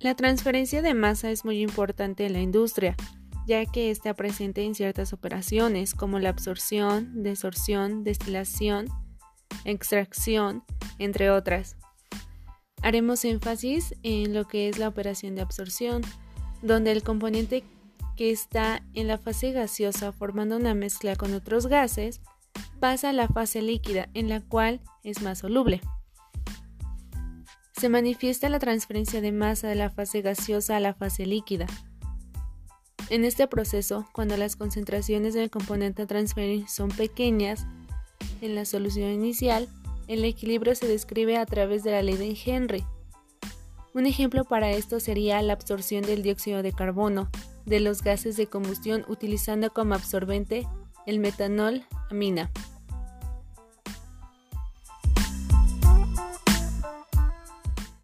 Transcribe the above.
La transferencia de masa es muy importante en la industria, ya que está presente en ciertas operaciones como la absorción, desorción, destilación, extracción, entre otras. Haremos énfasis en lo que es la operación de absorción, donde el componente que está en la fase gaseosa formando una mezcla con otros gases pasa a la fase líquida en la cual es más soluble. Se manifiesta la transferencia de masa de la fase gaseosa a la fase líquida. En este proceso, cuando las concentraciones del componente a transferir son pequeñas, en la solución inicial, el equilibrio se describe a través de la ley de Henry. Un ejemplo para esto sería la absorción del dióxido de carbono de los gases de combustión utilizando como absorbente el metanol amina.